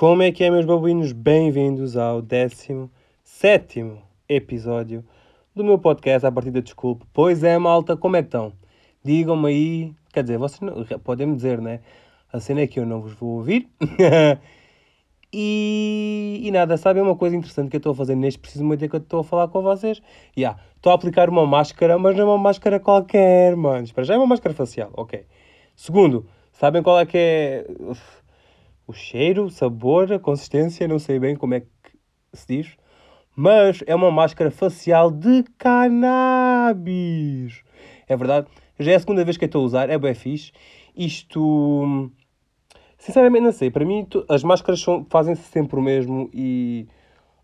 Como é que é, meus babuínos? Bem-vindos ao 17 episódio do meu podcast A Partida Desculpe. Pois é, malta, como é que estão? Digam-me aí, quer dizer, vocês não, podem me dizer, né? A cena é que eu não vos vou ouvir. e, e nada, sabem uma coisa interessante que eu estou a fazer neste preciso momento é que eu estou a falar com vocês? Yeah, estou a aplicar uma máscara, mas não é uma máscara qualquer, mano. Para já é uma máscara facial, ok. Segundo, sabem qual é que é o cheiro, o sabor, a consistência, não sei bem como é que se diz, mas é uma máscara facial de cannabis. É verdade, já é a segunda vez que eu estou a usar, é bem fixe. Isto, sinceramente, não sei. Para mim, as máscaras fazem-se sempre o mesmo e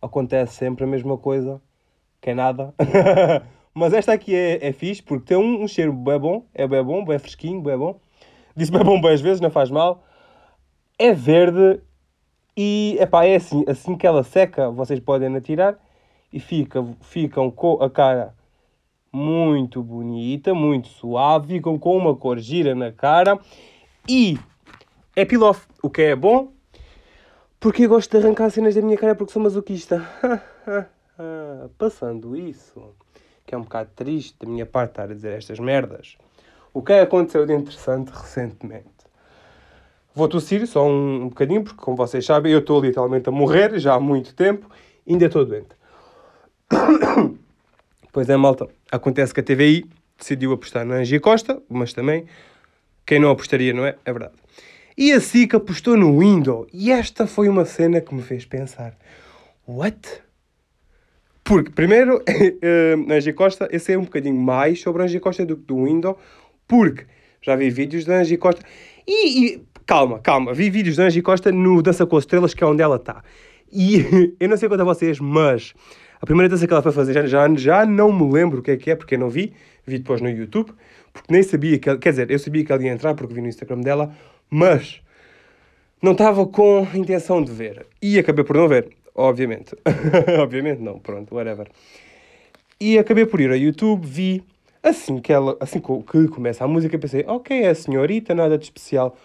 acontece sempre a mesma coisa, que é nada. mas esta aqui é, é fixe porque tem um, um cheiro bem bom, é bem bom, bem fresquinho, bem bom. Disse bem bom bem às vezes, não faz mal é verde e epá, é assim, assim que ela seca, vocês podem atirar e fica, ficam com a cara muito bonita, muito suave, ficam com uma cor gira na cara e é peel-off, o que é bom, porque eu gosto de arrancar cenas da minha cara porque sou masoquista. Passando isso, que é um bocado triste da minha parte estar a dizer estas merdas, o que aconteceu de interessante recentemente? Vou tossir só um, um bocadinho, porque, como vocês sabem, eu estou literalmente a morrer já há muito tempo ainda estou doente. pois é, malta. Acontece que a TVI decidiu apostar na Angie Costa, mas também quem não apostaria, não é? É verdade. E a SIC apostou no Windows. E esta foi uma cena que me fez pensar: What? Porque, primeiro, a Angie Costa, esse é um bocadinho mais sobre a Angie Costa do que do Windows, porque já vi vídeos da Angie Costa. E, e Calma, calma. Vi vídeos da Angie Costa no Dança com as Estrelas, que é onde ela está. E eu não sei quanto a vocês, mas a primeira dança que ela foi fazer já, já, já não me lembro o que é que é, porque eu não vi. Vi depois no YouTube, porque nem sabia que ela, Quer dizer, eu sabia que ela ia entrar porque vi no Instagram dela, mas não estava com intenção de ver. E acabei por não ver, obviamente. obviamente não, pronto, whatever. E acabei por ir ao YouTube, vi. Assim que ela, assim que começa a música, pensei, ok, é a senhorita, nada de especial.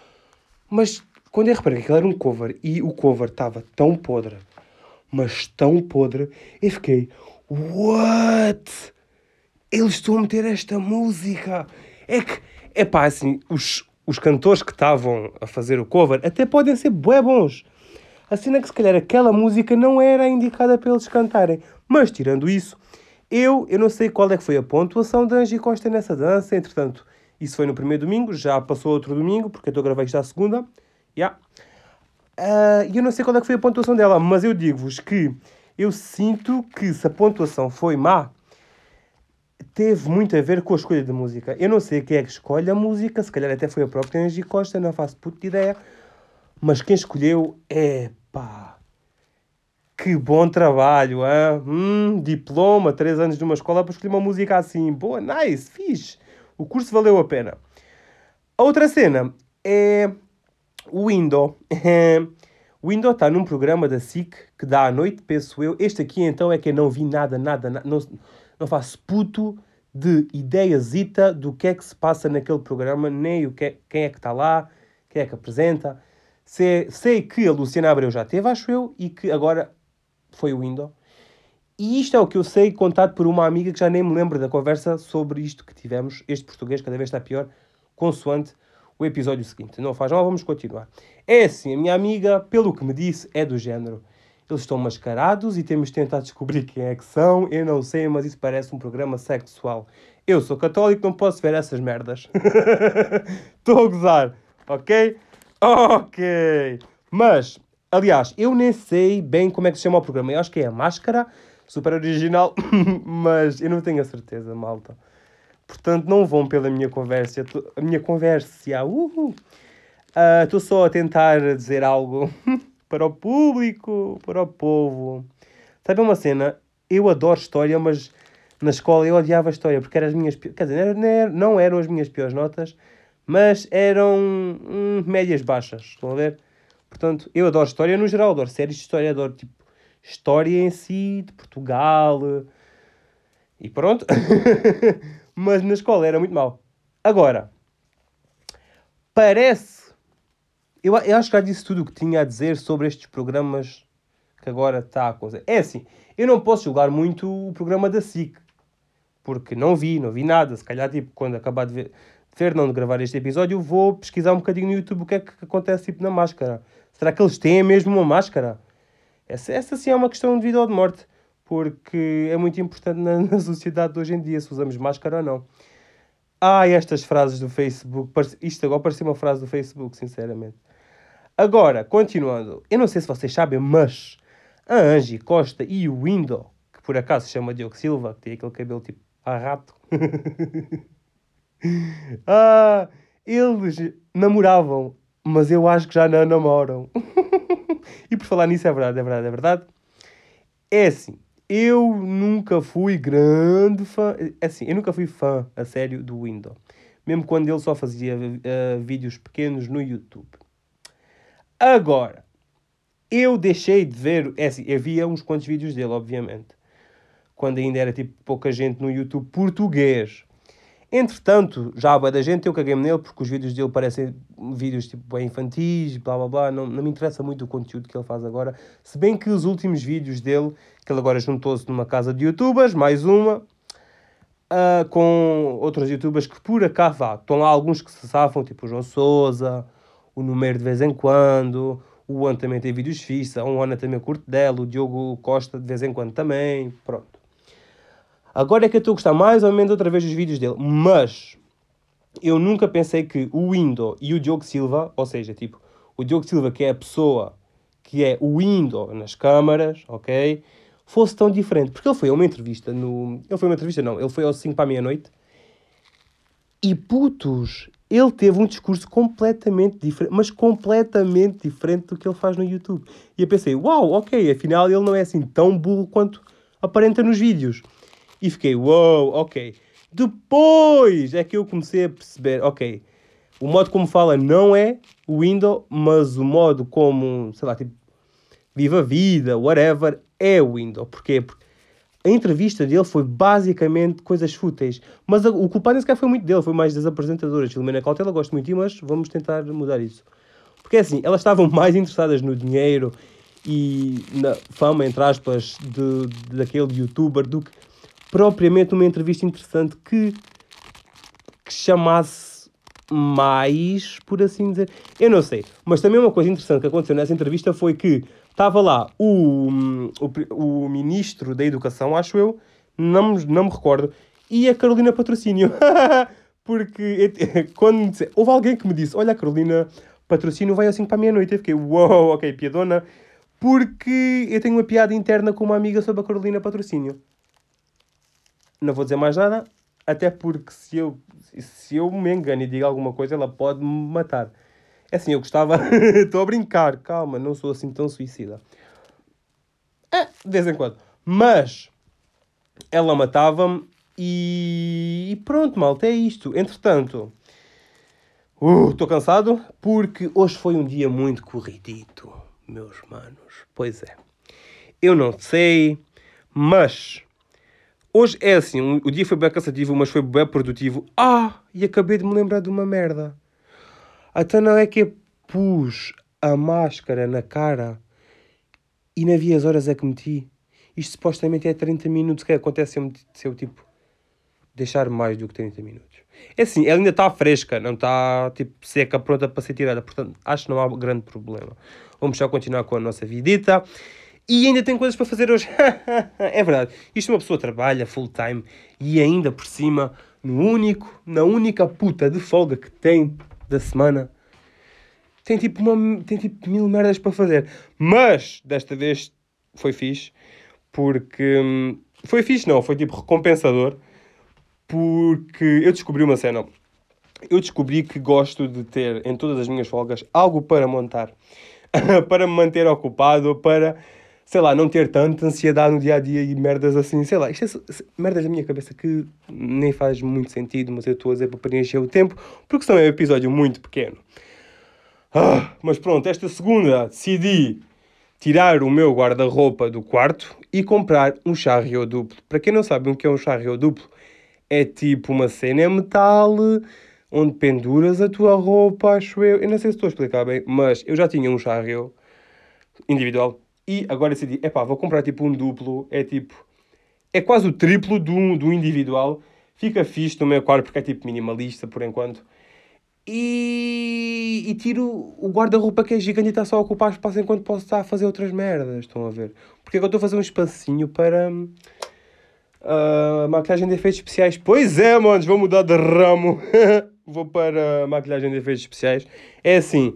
Mas quando eu reparei que aquilo era um cover e o cover estava tão podre, mas tão podre, eu fiquei, what? Eles estão a meter esta música. É que, é pá, assim, os, os cantores que estavam a fazer o cover até podem ser bué bons. A cena é que se calhar aquela música não era indicada para eles cantarem. Mas tirando isso, eu, eu não sei qual é que foi a pontuação da Angie Costa nessa dança, entretanto, isso foi no primeiro domingo, já passou outro domingo, porque eu estou a gravar isto à segunda. Yeah. Uh, e eu não sei qual é que foi a pontuação dela, mas eu digo-vos que eu sinto que se a pontuação foi má, teve muito a ver com a escolha da música. Eu não sei quem é que escolhe a música, se calhar até foi a própria Angie Costa, não faço puta ideia. Mas quem escolheu é pá. Que bom trabalho, hein? Hum, diploma, três anos numa escola para escolher uma música assim. Boa, nice, fixe. O curso valeu a pena. A outra cena é o Windows. o Windows está num programa da SIC que dá à noite, penso eu. Este aqui então é que eu não vi nada, nada, nada não, não faço puto de ideiazita do que é que se passa naquele programa, nem o que é, quem é que está lá, quem é que apresenta. Sei, sei que a Luciana Abreu já teve, acho eu, e que agora foi o Windows. E isto é o que eu sei contado por uma amiga que já nem me lembro da conversa sobre isto que tivemos. Este português cada vez está pior, consoante o episódio seguinte. Não faz mal, vamos continuar. É assim, a minha amiga, pelo que me disse, é do género. Eles estão mascarados e temos de tentar descobrir quem é que são. Eu não sei, mas isso parece um programa sexual. Eu sou católico, não posso ver essas merdas. Estou a gozar, ok? Ok. Mas, aliás, eu nem sei bem como é que se chama o programa. Eu acho que é a Máscara super original, mas eu não tenho a certeza, malta. Portanto, não vão pela minha conversa. A minha conversa, uhul. Estou uh, só a tentar dizer algo para o público, para o povo. Sabe uma cena? Eu adoro história, mas na escola eu odiava história porque eram as minhas. Quer dizer, não eram as minhas piores notas, mas eram hum, médias baixas. Estão a ver? Portanto, eu adoro história no geral, adoro séries de história, adoro tipo história em si, de Portugal. E pronto. Mas na escola era muito mau. Agora, parece, Eu, eu acho que já disse tudo o que tinha a dizer sobre estes programas que agora está a coisa. É assim, eu não posso julgar muito o programa da SIC, porque não vi, não vi nada. Se calhar, tipo, quando acabar de ver, ver não de gravar este episódio, vou pesquisar um bocadinho no YouTube o que é que acontece tipo, na máscara. Será que eles têm mesmo uma máscara? Essa, essa sim é uma questão de vida ou de morte, porque é muito importante na, na sociedade de hoje em dia se usamos máscara ou não. Ah, estas frases do Facebook. Isto agora parecia uma frase do Facebook, sinceramente. Agora, continuando. Eu não sei se vocês sabem, mas a Angie Costa e o Window, que por acaso se chama Diogo Silva, que tem aquele cabelo tipo a rato. ah, eles namoravam, mas eu acho que já não namoram. e por falar nisso, é verdade, é verdade, é verdade. É assim, eu nunca fui grande fã. É assim, eu nunca fui fã, a sério, do Windows. Mesmo quando ele só fazia uh, vídeos pequenos no YouTube. Agora, eu deixei de ver. É assim, havia uns quantos vídeos dele, obviamente. Quando ainda era tipo pouca gente no YouTube português. Entretanto, já há boa da gente, eu caguei-me nele porque os vídeos dele parecem vídeos tipo bem infantis, blá blá blá. Não, não me interessa muito o conteúdo que ele faz agora. Se bem que os últimos vídeos dele, que ele agora juntou-se numa casa de youtubers, mais uma, uh, com outros youtubers que por acaso vá. Estão lá alguns que se safam, tipo o João Souza, o Número de vez em quando. O Ana também tem vídeos fixos, o Ana também curte dela, o Diogo Costa de vez em quando também. Pronto. Agora é que eu estou a gostar mais ou menos outra vez dos vídeos dele. Mas eu nunca pensei que o Window e o Diogo Silva, ou seja, tipo, o Diogo Silva, que é a pessoa que é o Window nas câmaras, ok? Fosse tão diferente. Porque ele foi a uma entrevista no. Ele foi a uma entrevista, não. Ele foi ao 5 para a meia-noite. E putos, ele teve um discurso completamente diferente, mas completamente diferente do que ele faz no YouTube. E eu pensei, uau, ok, afinal ele não é assim tão burro quanto aparenta nos vídeos. E fiquei, uou, wow, ok. Depois é que eu comecei a perceber, ok, o modo como fala não é o Windows, mas o modo como, sei lá, tipo, viva a vida, whatever, é o Windows. Porquê? Porque a entrevista dele foi basicamente coisas fúteis. Mas o culpado nem sequer foi muito dele, foi mais das apresentadoras. Filomena Cautela, gosto muito de mas vamos tentar mudar isso. Porque assim, elas estavam mais interessadas no dinheiro e na fama, entre aspas, de, de daquele youtuber do que propriamente uma entrevista interessante que, que chamasse mais, por assim dizer. Eu não sei. Mas também uma coisa interessante que aconteceu nessa entrevista foi que estava lá o, o, o ministro da Educação, acho eu, não, não me recordo, e a Carolina Patrocínio. Porque quando disse, houve alguém que me disse: Olha, Carolina Patrocínio vai assim para a meia-noite. Eu fiquei, uou, ok, piadona. Porque eu tenho uma piada interna com uma amiga sobre a Carolina Patrocínio não vou dizer mais nada, até porque se eu, se eu me engano e digo alguma coisa, ela pode me matar. É assim, eu gostava. Estou a brincar, calma, não sou assim tão suicida. É, de vez em quando. Mas ela matava-me e... e pronto, malta, é isto. Entretanto, estou uh, cansado porque hoje foi um dia muito corridito, meus manos. Pois é. Eu não sei, mas Hoje é assim, o dia foi bem cansativo, mas foi bem produtivo. Ah, e acabei de me lembrar de uma merda. Até não é que eu pus a máscara na cara e não havia as horas é que meti. Isto supostamente é 30 minutos. Que acontece se eu, tipo, deixar mais do que 30 minutos? É assim, ela ainda está fresca, não está, tipo, seca, pronta para ser tirada. Portanto, acho que não há grande problema. Vamos só continuar com a nossa vidita. E ainda tem coisas para fazer hoje. é verdade. Isto uma pessoa trabalha full time e ainda por cima, no único, na única puta de folga que tem da semana, tem tipo, uma, tem tipo mil merdas para fazer. Mas desta vez foi fixe porque hum, foi fixe, não, foi tipo recompensador porque eu descobri uma cena. Eu descobri que gosto de ter em todas as minhas folgas algo para montar, para me manter ocupado, para sei lá, não ter tanta ansiedade no dia a dia e merdas assim, sei lá, isto é merdas da minha cabeça que nem faz muito sentido, mas eu estou a dizer para preencher o tempo, porque senão é um episódio muito pequeno. Ah, mas pronto, esta segunda decidi tirar o meu guarda-roupa do quarto e comprar um charrio duplo. Para quem não sabe o que é um charrio duplo, é tipo uma cena metal onde penduras a tua roupa, acho eu. Eu não sei se estou a explicar bem, mas eu já tinha um charreu individual e agora decidi, epá, vou comprar tipo um duplo, é tipo, é quase o triplo do, do individual. Fica fixe no meu quarto porque é tipo minimalista por enquanto. E, e tiro o guarda-roupa que é gigante e está só a ocupar espaço enquanto posso estar a fazer outras merdas. Estão a ver? Porque é que eu estou a fazer um espacinho para uh, maquilhagem de efeitos especiais. Pois é, manos, vou mudar de ramo. vou para maquilhagem de efeitos especiais. É assim,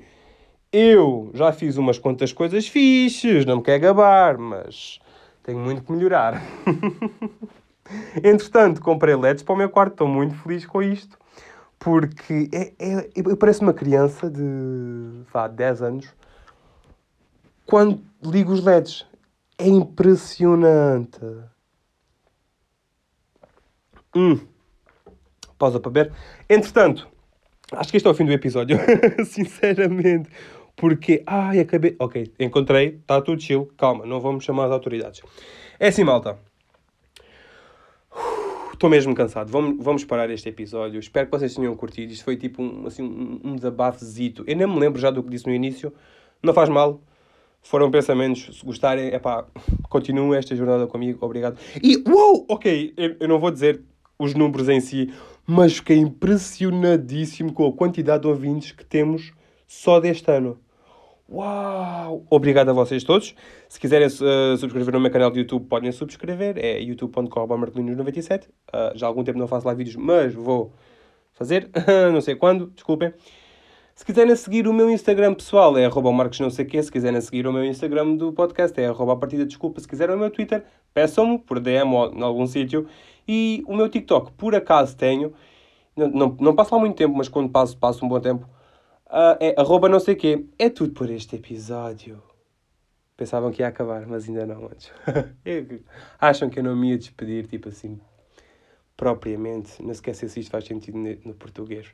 eu já fiz umas quantas coisas fixes, não me quer gabar, mas tenho muito que melhorar. Entretanto, comprei LEDs para o meu quarto, estou muito feliz com isto porque é, é, eu pareço uma criança de vá, 10 anos quando ligo os LEDs. É impressionante. Hum. Pausa para ver. Entretanto, acho que este é o fim do episódio. Sinceramente. Porque, ai, acabei. Ok, encontrei, está tudo chill. Calma, não vamos chamar as autoridades. É assim, malta. Estou mesmo cansado. Vamos, vamos parar este episódio. Espero que vocês tenham curtido. Isto foi tipo um, assim, um, desabafezito. Eu nem me lembro já do que disse no início. Não faz mal. Foram pensamentos. Se gostarem, é pá, continuem esta jornada comigo. Obrigado. E, uou, ok, eu, eu não vou dizer os números em si, mas fiquei impressionadíssimo com a quantidade de ouvintes que temos só deste ano. Uau! Obrigado a vocês todos. Se quiserem uh, subscrever no meu canal de YouTube, podem subscrever. É youtube.com.martelinos97. Uh, eh, já há algum tempo não faço lá vídeos, mas vou fazer. não sei quando, desculpem. Se quiserem seguir o meu Instagram pessoal, é arroba marcos não sei quê. Se quiserem seguir o meu Instagram do podcast, é arroba partida desculpa. Se quiserem o meu Twitter, peçam-me por DM ou em algum sítio. E o meu TikTok, por acaso tenho. Não, não, não passo lá muito tempo, mas quando passo, passo um bom tempo Uh, é arroba não sei quê. É tudo por este episódio. Pensavam que ia acabar, mas ainda não antes. Acham que eu não me ia despedir, tipo assim, propriamente. Não esqueça se isto faz sentido no português.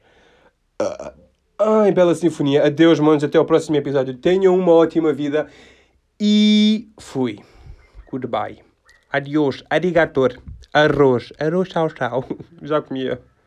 Uh, ai, bela sinfonia. Adeus, manos. Até ao próximo episódio. Tenham uma ótima vida. E fui. Goodbye. Adiós. Arigator. Arroz. Arroz, tchau, tchau. Já comia.